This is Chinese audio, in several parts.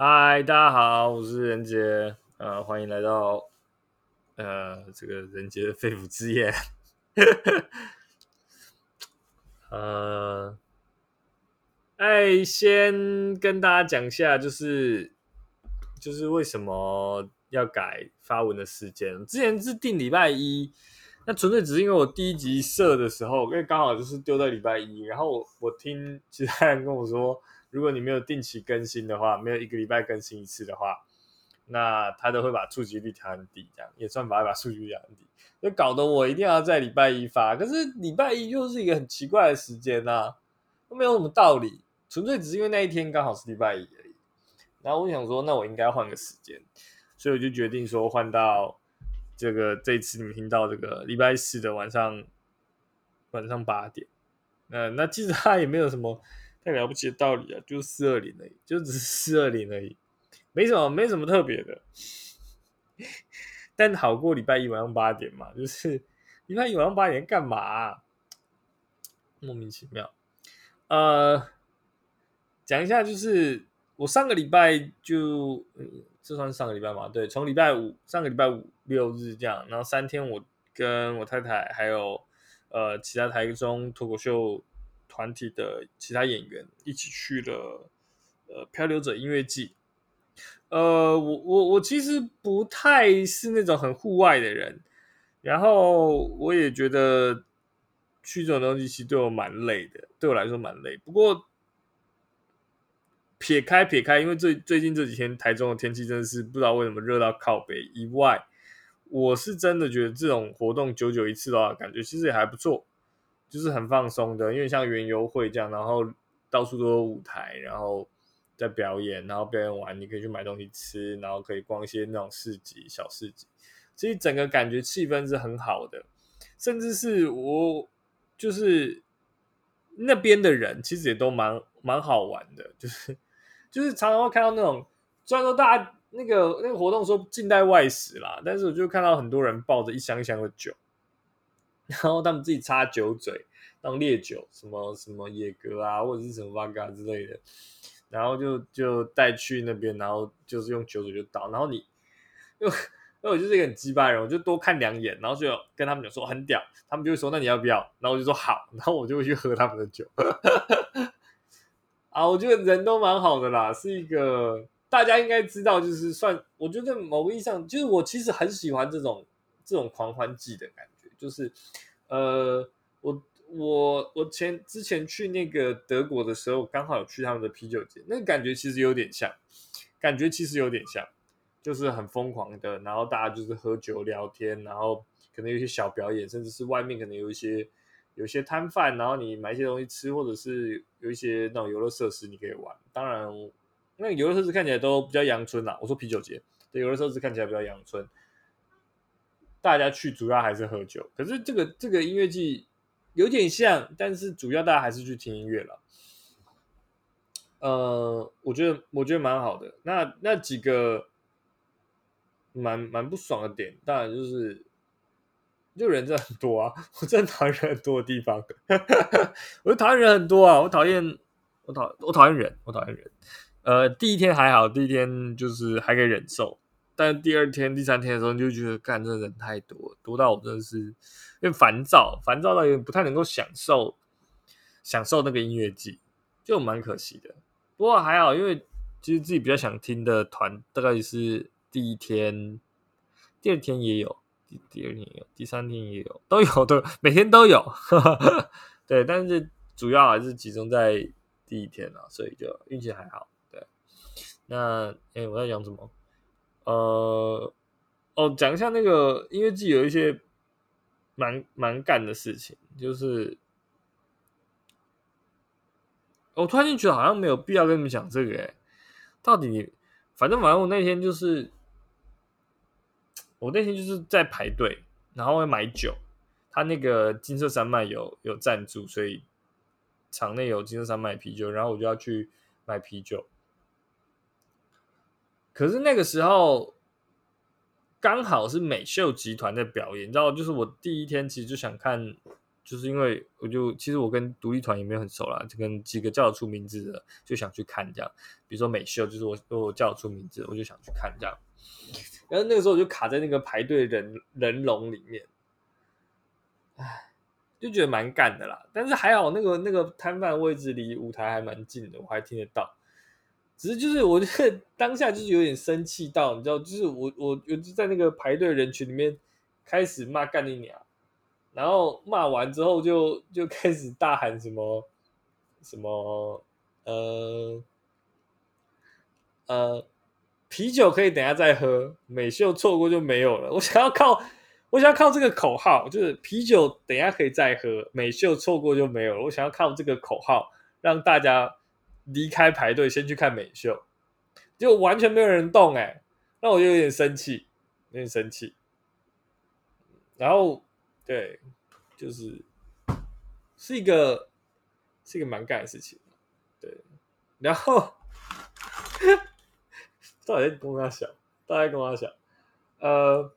嗨，大家好，我是任杰，呃，欢迎来到呃这个任杰的肺腑之言。呃，哎，先跟大家讲一下，就是就是为什么要改发文的时间？之前是定礼拜一，那纯粹只是因为我第一集设的时候，因为刚好就是丢在礼拜一，然后我我听其他人跟我说。如果你没有定期更新的话，没有一个礼拜更新一次的话，那他都会把触及率调很低，这样也算把把数据调很低，就搞得我一定要在礼拜一发。可是礼拜一又是一个很奇怪的时间呐，都没有什么道理，纯粹只是因为那一天刚好是礼拜一而已。然后我想说，那我应该换个时间，所以我就决定说换到这个这次你们听到这个礼拜四的晚上晚上八点。那那其实他也没有什么。太了不起的道理啊，就四二零而已，就只是四二零而已，没什么，没什么特别的。但好过礼拜一晚上八点嘛，就是 礼拜一晚上八点干嘛？莫名其妙。呃，讲一下，就是我上个礼拜就，嗯这算上个礼拜嘛？对，从礼拜五上个礼拜五六日这样，然后三天我跟我太太还有呃其他台中脱口秀。团体的其他演员一起去了呃漂流者音乐季，呃，我我我其实不太是那种很户外的人，然后我也觉得去这种东西其实对我蛮累的，对我来说蛮累。不过撇开撇开，因为最最近这几天台中的天气真的是不知道为什么热到靠北以外，我是真的觉得这种活动久久一次的话，感觉其实也还不错。就是很放松的，因为像园游会这样，然后到处都有舞台，然后在表演，然后表演完你可以去买东西吃，然后可以逛一些那种市集、小市集，所以整个感觉气氛是很好的。甚至是我就是那边的人，其实也都蛮蛮好玩的，就是就是常常会看到那种，虽然说大家那个那个活动说近代外食啦，但是我就看到很多人抱着一箱一箱的酒。然后他们自己插酒嘴当烈酒，什么什么野格啊，或者是什么 v 嘎之类的，然后就就带去那边，然后就是用酒嘴就倒。然后你，因为因为我就是一个很鸡巴人，我就多看两眼，然后就跟他们讲说很屌，他们就会说那你要不要？然后我就说好，然后我就会去喝他们的酒。啊，我觉得人都蛮好的啦，是一个大家应该知道，就是算我觉得某个意义上，就是我其实很喜欢这种这种狂欢季的感觉。就是，呃，我我我前之前去那个德国的时候，刚好有去他们的啤酒节，那个感觉其实有点像，感觉其实有点像，就是很疯狂的，然后大家就是喝酒聊天，然后可能有一些小表演，甚至是外面可能有一些有一些摊贩，然后你买一些东西吃，或者是有一些那种游乐设施你可以玩。当然，那个游乐设施看起来都比较阳春啦。我说啤酒节，对，游乐设施看起来比较阳春。大家去主要还是喝酒，可是这个这个音乐季有点像，但是主要大家还是去听音乐了。呃，我觉得我觉得蛮好的。那那几个蛮蛮不爽的点，当然就是就人真的很多啊！我真的讨厌人很多的地方，我讨厌人很多啊！我讨厌我讨我讨厌人，我讨厌人。呃，第一天还好，第一天就是还可以忍受。但第二天、第三天的时候，你就觉得干这人太多，多到我真的是因为烦躁，烦躁到有点不太能够享受享受那个音乐季，就蛮可惜的。不过还好，因为其实自己比较想听的团，大概是第一天、第二天也有，第第二天也有，第三天也有，都有都有，每天都有。对，但是主要还是集中在第一天啊，所以就运气还好。对，那哎，我在讲什么？呃，哦，讲一下那个音乐季有一些蛮蛮干的事情，就是我突然间觉得好像没有必要跟你们讲这个，哎，到底反正反正我那天就是我那天就是在排队，然后要买酒，他那个金色山脉有有赞助，所以场内有金色山脉啤酒，然后我就要去买啤酒。可是那个时候刚好是美秀集团的表演，你知道，就是我第一天其实就想看，就是因为我就其实我跟独立团也没有很熟啦，就跟几个叫得出名字的就想去看这样，比如说美秀，就是我我叫得出名字，我就想去看这样。然后那个时候我就卡在那个排队人人龙里面，唉，就觉得蛮干的啦。但是还好那个那个摊贩位置离舞台还蛮近的，我还听得到。只是就是我觉得 当下就是有点生气到，你知道，就是我我我就在那个排队人群里面开始骂干你娘。然后骂完之后，就就开始大喊什么什么呃呃啤酒可以等下再喝，美秀错过就没有了。我想要靠我想要靠这个口号，就是啤酒等下可以再喝，美秀错过就没有了。我想要靠这个口号让大家离开排队，先去看美秀，就完全没有人动哎，那我就有点生气，有点生气，然后。对，就是是一个是一个蛮干的事情，对。然后，到底在跟他想，大家跟他想，呃，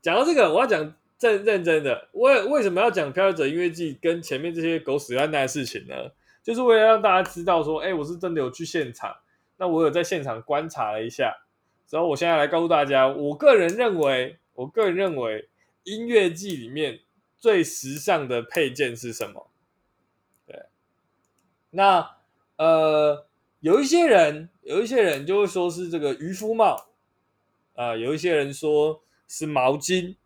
讲到这个，我要讲正认真的，为为什么要讲《漂流者音乐季》跟前面这些狗屎烂蛋的事情呢？就是为了让大家知道说，哎，我是真的有去现场，那我有在现场观察了一下，然后我现在来告诉大家，我个人认为，我个人认为。音乐季里面最时尚的配件是什么？对，那呃，有一些人，有一些人就会说是这个渔夫帽啊，有一些人说是毛巾。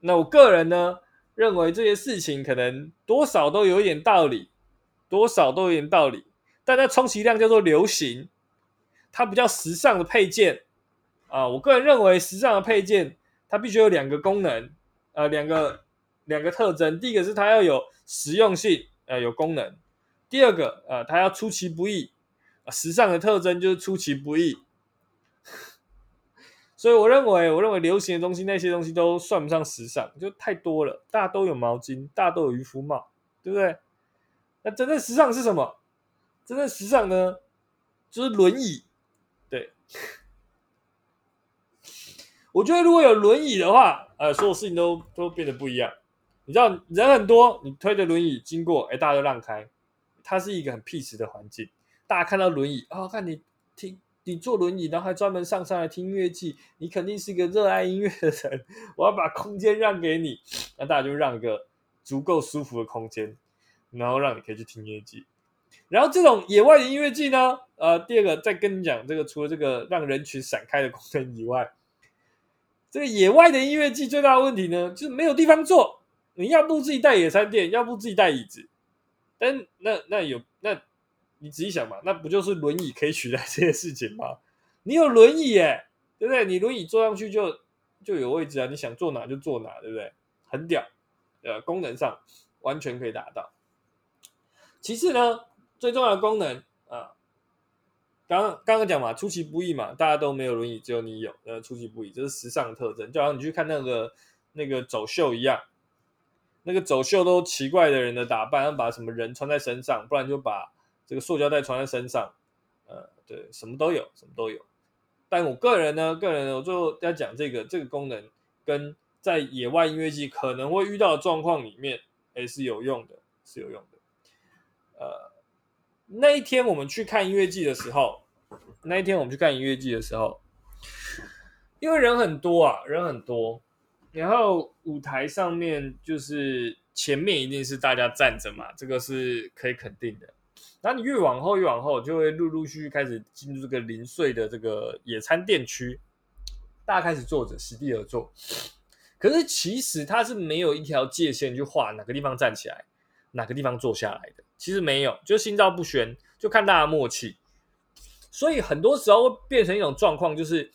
那我个人呢，认为这些事情可能多少都有一点道理，多少都有点道理，但它充其量叫做流行，它比较时尚的配件啊。我个人认为，时尚的配件。它必须有两个功能，呃，两个两个特征。第一个是它要有实用性，呃，有功能；第二个，呃，它要出其不意。啊，时尚的特征就是出其不意。所以我认为，我认为流行的东西，那些东西都算不上时尚，就太多了。大家都有毛巾，大家都有渔夫帽，对不对？那真正时尚是什么？真正时尚呢，就是轮椅，对。我觉得如果有轮椅的话，呃，所有事情都都变得不一样。你知道人很多，你推着轮椅经过，哎，大家都让开。它是一个很 peace 的环境，大家看到轮椅啊，看你听你坐轮椅，然后还专门上上来听音乐剧，你肯定是一个热爱音乐的人。我要把空间让给你，那大家就让一个足够舒服的空间，然后让你可以去听音乐剧。然后这种野外的音乐剧呢，呃，第二个再跟你讲，这个除了这个让人群闪开的功能以外。这个野外的音乐季最大的问题呢，就是没有地方坐。你要不自己带野餐垫，要不自己带椅子。但那那有那，你仔细想嘛，那不就是轮椅可以取代这些事情吗？你有轮椅耶，对不对？你轮椅坐上去就就有位置啊，你想坐哪就坐哪，对不对？很屌，呃，功能上完全可以达到。其次呢，最重要的功能啊。刚刚刚讲嘛，出其不意嘛，大家都没有轮椅，只有你有，呃，出其不意，这是时尚的特征，就好像你去看那个那个走秀一样，那个走秀都奇怪的人的打扮，要把什么人穿在身上，不然就把这个塑胶袋穿在身上，呃，对，什么都有，什么都有。但我个人呢，个人我最后要讲这个这个功能，跟在野外音乐季可能会遇到的状况里面，哎，是有用的，是有用的，呃。那一天我们去看音乐季的时候，那一天我们去看音乐季的时候，因为人很多啊，人很多，然后舞台上面就是前面一定是大家站着嘛，这个是可以肯定的。然后你越往后越往后，就会陆陆续续开始进入这个零碎的这个野餐店区，大家开始坐着席地而坐。可是其实它是没有一条界限去画哪个地方站起来，哪个地方坐下来的。其实没有，就心照不宣，就看大家默契。所以很多时候会变成一种状况，就是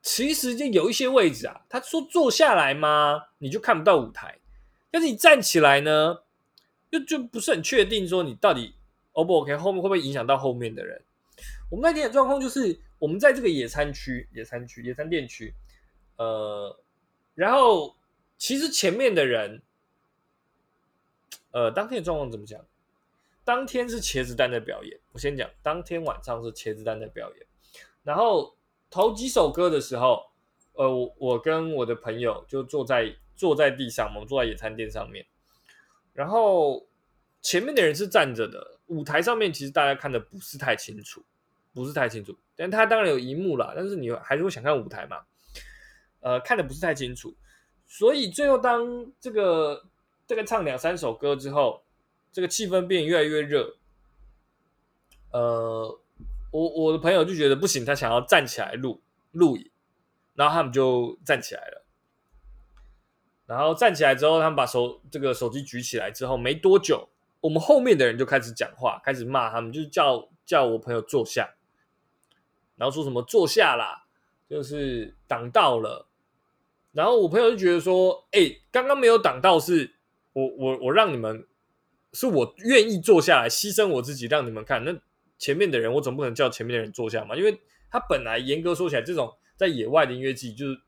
其实就有一些位置啊，他说坐下来吗？你就看不到舞台。但是你站起来呢，就就不是很确定说你到底 O 不 OK，后面会不会影响到后面的人？我们那天的状况就是，我们在这个野餐区、野餐区、野餐店区，呃，然后其实前面的人，呃，当天的状况怎么讲？当天是茄子蛋的表演，我先讲，当天晚上是茄子蛋的表演。然后头几首歌的时候，呃，我我跟我的朋友就坐在坐在地上，我们坐在野餐垫上面，然后前面的人是站着的，舞台上面其实大家看的不是太清楚，不是太清楚，但他当然有荧幕啦，但是你还是会想看舞台嘛，呃，看的不是太清楚，所以最后当这个这个唱两三首歌之后，这个气氛变越来越热，呃，我我的朋友就觉得不行，他想要站起来录录影。然后他们就站起来了，然后站起来之后，他们把手这个手机举起来之后，没多久，我们后面的人就开始讲话，开始骂他们，就是叫叫我朋友坐下，然后说什么坐下啦，就是挡到了。然后我朋友就觉得说，哎，刚刚没有挡到，是我我我让你们，是我愿意坐下来牺牲我自己让你们看。那前面的人，我总不能叫前面的人坐下嘛？因为他本来严格说起来，这种。在野外的音乐季，就是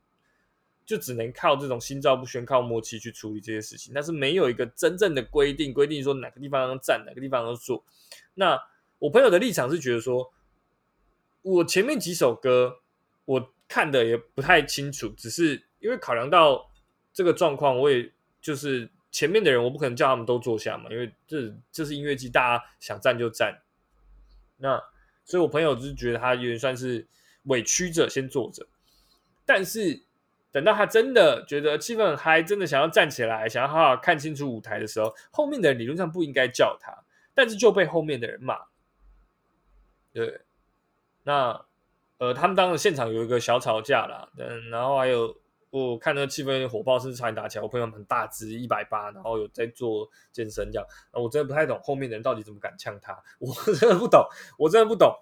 就只能靠这种心照不宣、靠默契去处理这些事情，但是没有一个真正的规定，规定说哪个地方站，哪个地方要坐。那我朋友的立场是觉得说，我前面几首歌我看的也不太清楚，只是因为考量到这个状况，我也就是前面的人，我不可能叫他们都坐下嘛，因为这这是音乐季，大家想站就站。那所以我朋友就是觉得他有点算是。委屈着先坐着，但是等到他真的觉得气氛很嗨，真的想要站起来，想要好好看清楚舞台的时候，后面的人理论上不应该叫他，但是就被后面的人骂。对，那呃，他们当时现场有一个小吵架啦，嗯，然后还有我看那个气氛有点火爆，甚至差点打起来。我朋友很大只，一百八，然后有在做健身这样，我真的不太懂后面的人到底怎么敢呛他，我 真的不懂，我真的不懂。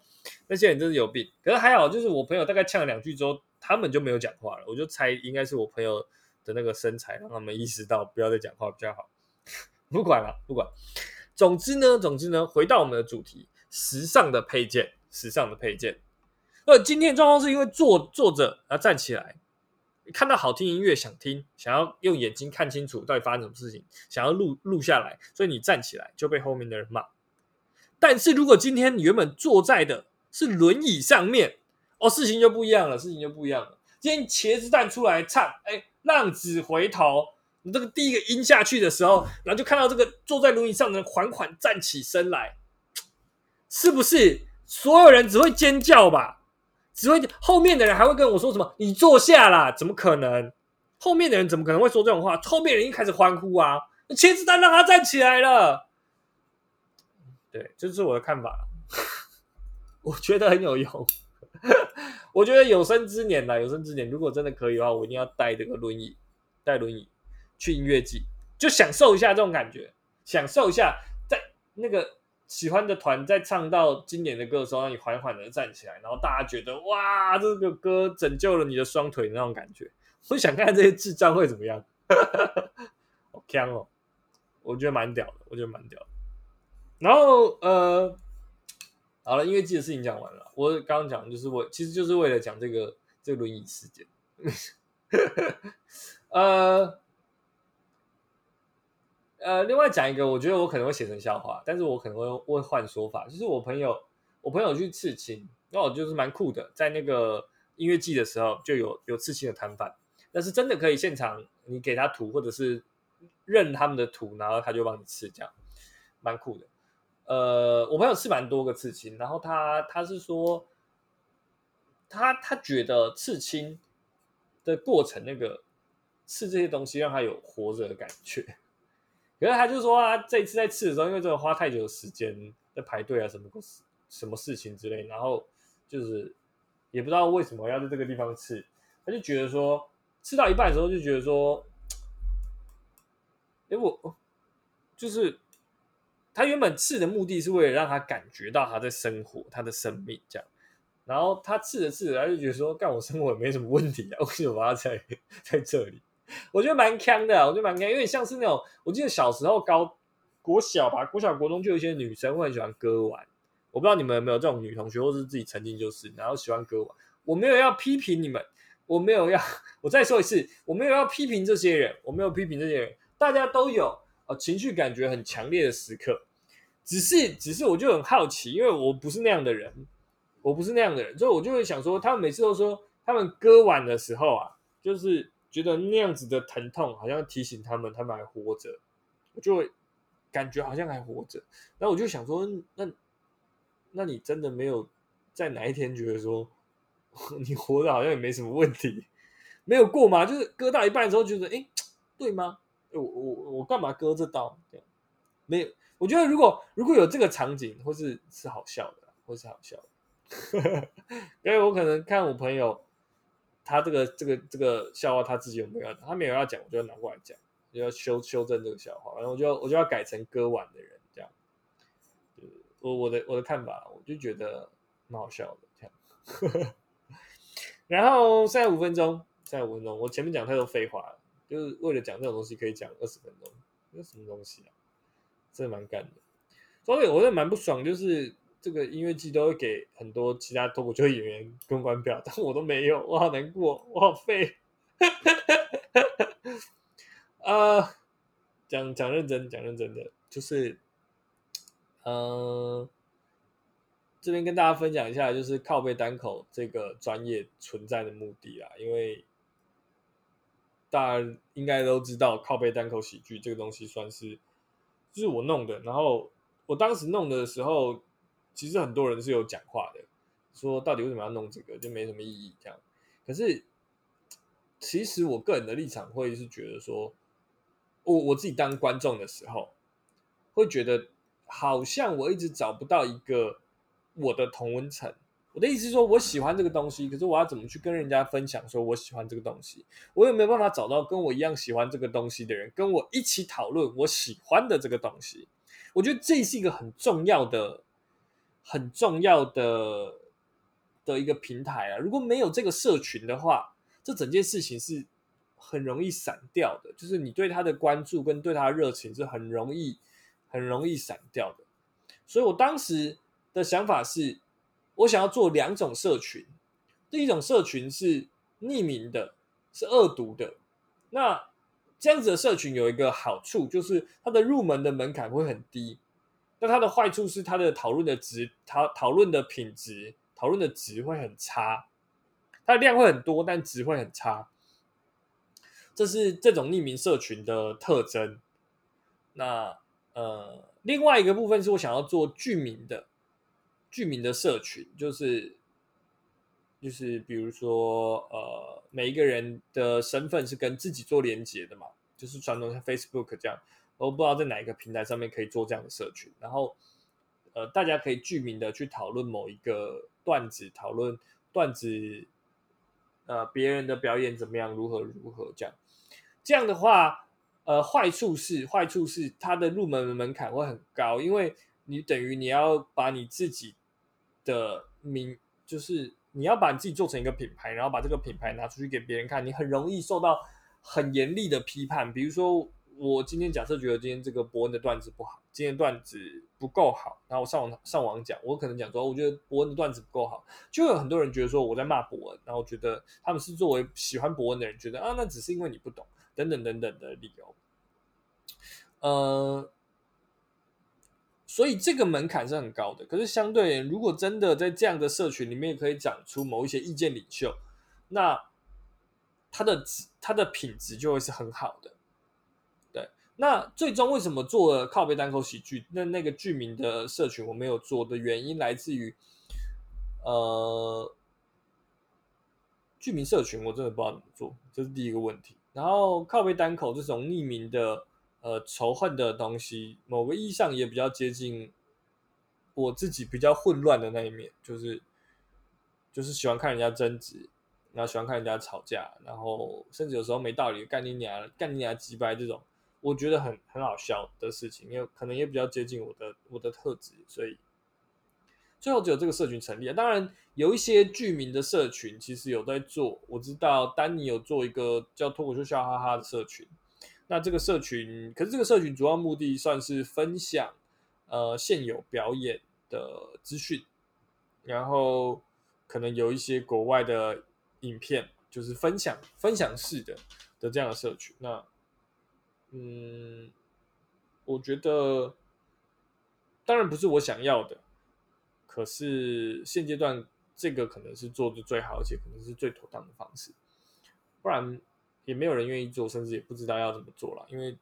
那些人真是有病，可是还好，就是我朋友大概呛了两句之后，他们就没有讲话了。我就猜应该是我朋友的那个身材让他们意识到不要再讲话比较好。不管了，不管。总之呢，总之呢，回到我们的主题，时尚的配件，时尚的配件。呃，今天状况是因为坐坐着，然后站起来，看到好听音乐想听，想要用眼睛看清楚到底发生什么事情，想要录录下来，所以你站起来就被后面的人骂。但是如果今天你原本坐在的是轮椅上面，哦，事情就不一样了，事情就不一样了。今天茄子蛋出来唱，哎，浪子回头，你这个第一个音下去的时候，然后就看到这个坐在轮椅上的人缓缓站起身来，是不是所有人只会尖叫吧？只会后面的人还会跟我说什么？你坐下啦？怎么可能？后面的人怎么可能会说这种话？后面人一开始欢呼啊，茄子蛋让他站起来了。对，这是我的看法，我觉得很有用。我觉得有生之年呐，有生之年，如果真的可以的话，我一定要带这个轮椅，带轮椅去音乐季，就享受一下这种感觉，享受一下在那个喜欢的团在唱到经典的歌的时候，让你缓缓的站起来，然后大家觉得哇，这个歌拯救了你的双腿那种感觉。我想看看这些智障会怎么样，好强哦！我觉得蛮屌的，我觉得蛮屌。然后呃，好了，音乐季的事情讲完了。我刚刚讲就是我其实就是为了讲这个这个轮椅事件。呃呃，另外讲一个，我觉得我可能会写成笑话，但是我可能会会换说法。就是我朋友我朋友去刺青，那我就是蛮酷的，在那个音乐季的时候就有有刺青的摊贩，但是真的可以现场你给他图或者是认他们的图，然后他就帮你刺，这样蛮酷的。呃，我朋友刺蛮多个刺青，然后他他是说，他他觉得刺青的过程，那个刺这些东西让他有活着的感觉。可是他就说啊，这一次在刺的时候，因为这个花太久的时间在排队啊，什么事什么事情之类，然后就是也不知道为什么要在这个地方刺，他就觉得说，刺到一半的时候就觉得说，哎，我就是。他原本刺的目的是为了让他感觉到他在生活，他的生命这样。然后他刺着刺着，他就觉得说：“干我生活也没什么问题啊，为什么我要在 在这里？” 我觉得蛮坑的，我觉得蛮坑，因为像是那种，我记得小时候高国小吧，国小国中就有一些女生会很喜欢割腕。我不知道你们有没有这种女同学，或是自己曾经就是，然后喜欢割腕。我没有要批评你们，我没有要，我再说一次，我没有要批评这些人，我没有批评这些人，大家都有。情绪感觉很强烈的时刻，只是只是我就很好奇，因为我不是那样的人，我不是那样的人，所以我就会想说，他们每次都说他们割腕的时候啊，就是觉得那样子的疼痛好像提醒他们他们还活着，我就会感觉好像还活着。然后我就想说，那那你真的没有在哪一天觉得说 你活着好像也没什么问题，没有过吗？就是割到一半的时候觉得，哎，对吗？我我我干嘛割这刀？这样没有。我觉得如果如果有这个场景，或是是好笑的，或是好笑的，因为我可能看我朋友，他这个这个这个笑话他自己有没有，他没有要讲，我就要拿过来讲，就要修修正这个笑话，然后我就我就要改成割腕的人这样。我我的我的看法，我就觉得蛮好笑的这样。然后剩下五分钟，剩下五分钟，我前面讲太多废话了，就是为了讲这种东西可以讲二十分钟，那什么东西啊？真的蛮干的，所以我也蛮不爽，就是这个音乐季都会给很多其他脱口秀演员公关票，但我都没有，我好难过，我好废。啊，讲讲认真，讲认真的，就是，嗯，这边跟大家分享一下，就是靠背单口这个专业存在的目的啊，因为大家应该都知道，靠背单口喜剧这个东西算是。就是我弄的，然后我当时弄的时候，其实很多人是有讲话的，说到底为什么要弄这个，就没什么意义这样。可是，其实我个人的立场会是觉得说，我我自己当观众的时候，会觉得好像我一直找不到一个我的同温层。我的意思是说，我喜欢这个东西，可是我要怎么去跟人家分享？说我喜欢这个东西，我有没有办法找到跟我一样喜欢这个东西的人，跟我一起讨论我喜欢的这个东西？我觉得这是一个很重要的、很重要的的一个平台啊！如果没有这个社群的话，这整件事情是很容易散掉的。就是你对他的关注跟对他的热情是很容易、很容易散掉的。所以我当时的想法是。我想要做两种社群，第一种社群是匿名的，是恶毒的。那这样子的社群有一个好处，就是它的入门的门槛会很低。那它的坏处是它的讨论的值，讨讨论的品质，讨论的值会很差。它的量会很多，但值会很差。这是这种匿名社群的特征。那呃，另外一个部分是我想要做居民的。居民的社群就是，就是比如说，呃，每一个人的身份是跟自己做连接的嘛，就是传统像 Facebook 这样，我不知道在哪一个平台上面可以做这样的社群，然后，呃，大家可以具名的去讨论某一个段子，讨论段子，呃，别人的表演怎么样，如何如何这样，这样的话，呃，坏处是坏处是它的入门门槛会很高，因为你等于你要把你自己。的名就是你要把你自己做成一个品牌，然后把这个品牌拿出去给别人看，你很容易受到很严厉的批判。比如说，我今天假设觉得今天这个伯恩的段子不好，今天段子不够好，然后我上网上网讲，我可能讲说，我觉得伯恩的段子不够好，就有很多人觉得说我在骂伯恩，然后觉得他们是作为喜欢伯恩的人，觉得啊，那只是因为你不懂，等等等等的理由，呃。所以这个门槛是很高的，可是相对，如果真的在这样的社群里面可以长出某一些意见领袖，那他的、他的品质就会是很好的。那最终为什么做了靠背单口喜剧？那那个剧名的社群我没有做的原因来自于，呃，剧名社群我真的不知道怎么做，这是第一个问题。然后靠背单口这种匿名的。呃，仇恨的东西，某个意义上也比较接近我自己比较混乱的那一面，就是就是喜欢看人家争执，然后喜欢看人家吵架，然后甚至有时候没道理干你娘干你娘几百这种，我觉得很很好笑的事情，因为可能也比较接近我的我的特质，所以最后只有这个社群成立了。当然，有一些剧名的社群其实有在做，我知道丹尼有做一个叫脱口秀笑哈哈的社群。那这个社群，可是这个社群主要目的算是分享，呃，现有表演的资讯，然后可能有一些国外的影片，就是分享分享式的的这样的社群。那，嗯，我觉得当然不是我想要的，可是现阶段这个可能是做的最好，而且可能是最妥当的方式。不然也没有人愿意做，甚至也不知道要怎么做了，因为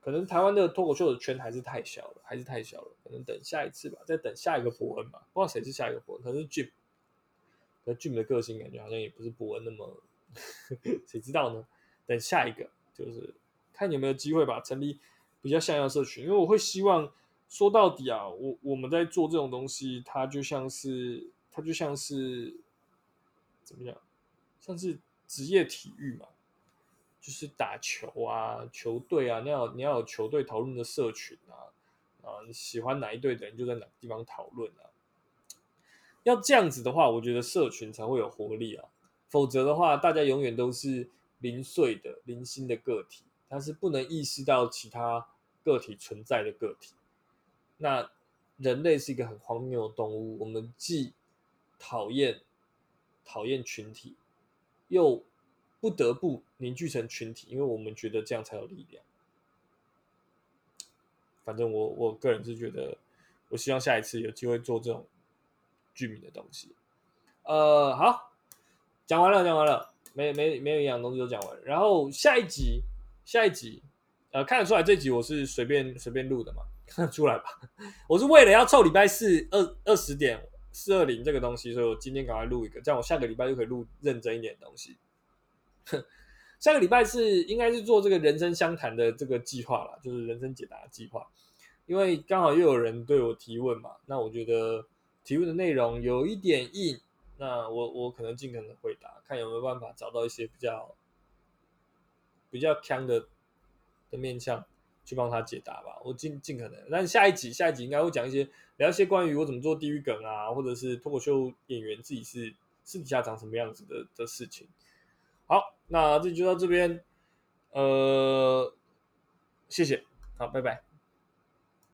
可能台湾的脱口秀的圈还是太小了，还是太小了，可能等下一次吧，再等下一个伯恩吧，不知道谁是下一个伯恩，可是 Jim，那 Jim 的个性感觉好像也不是伯恩那么，谁知道呢？等下一个就是看有没有机会吧，成立比较像样的社群，因为我会希望说到底啊，我我们在做这种东西，它就像是它就像是怎么讲，像是职业体育嘛。就是打球啊，球队啊，你要你要有球队讨论的社群啊，啊，你喜欢哪一队的人就在哪个地方讨论啊。要这样子的话，我觉得社群才会有活力啊。否则的话，大家永远都是零碎的、零星的个体，它是不能意识到其他个体存在的个体。那人类是一个很荒谬的动物，我们既讨厌讨厌群体，又不得不凝聚成群体，因为我们觉得这样才有力量。反正我我个人是觉得，我希望下一次有机会做这种居民的东西。呃，好，讲完了，讲完了，没没没有营养东西都讲完。然后下一集，下一集，呃，看得出来这集我是随便随便录的嘛？看得出来吧？我是为了要凑礼拜四二二十点四二零这个东西，所以我今天赶快录一个，这样我下个礼拜就可以录认真一点的东西。下个礼拜是应该是做这个人生相谈的这个计划了，就是人生解答计划。因为刚好又有人对我提问嘛，那我觉得提问的内容有一点硬，那我我可能尽可能回答，看有没有办法找到一些比较比较强的的面向去帮他解答吧。我尽尽可能，但下一集下一集应该会讲一些聊一些关于我怎么做地狱梗啊，或者是脱口秀演员自己是私底下长什么样子的的事情。好，那这就到这边，呃，谢谢，好，拜拜。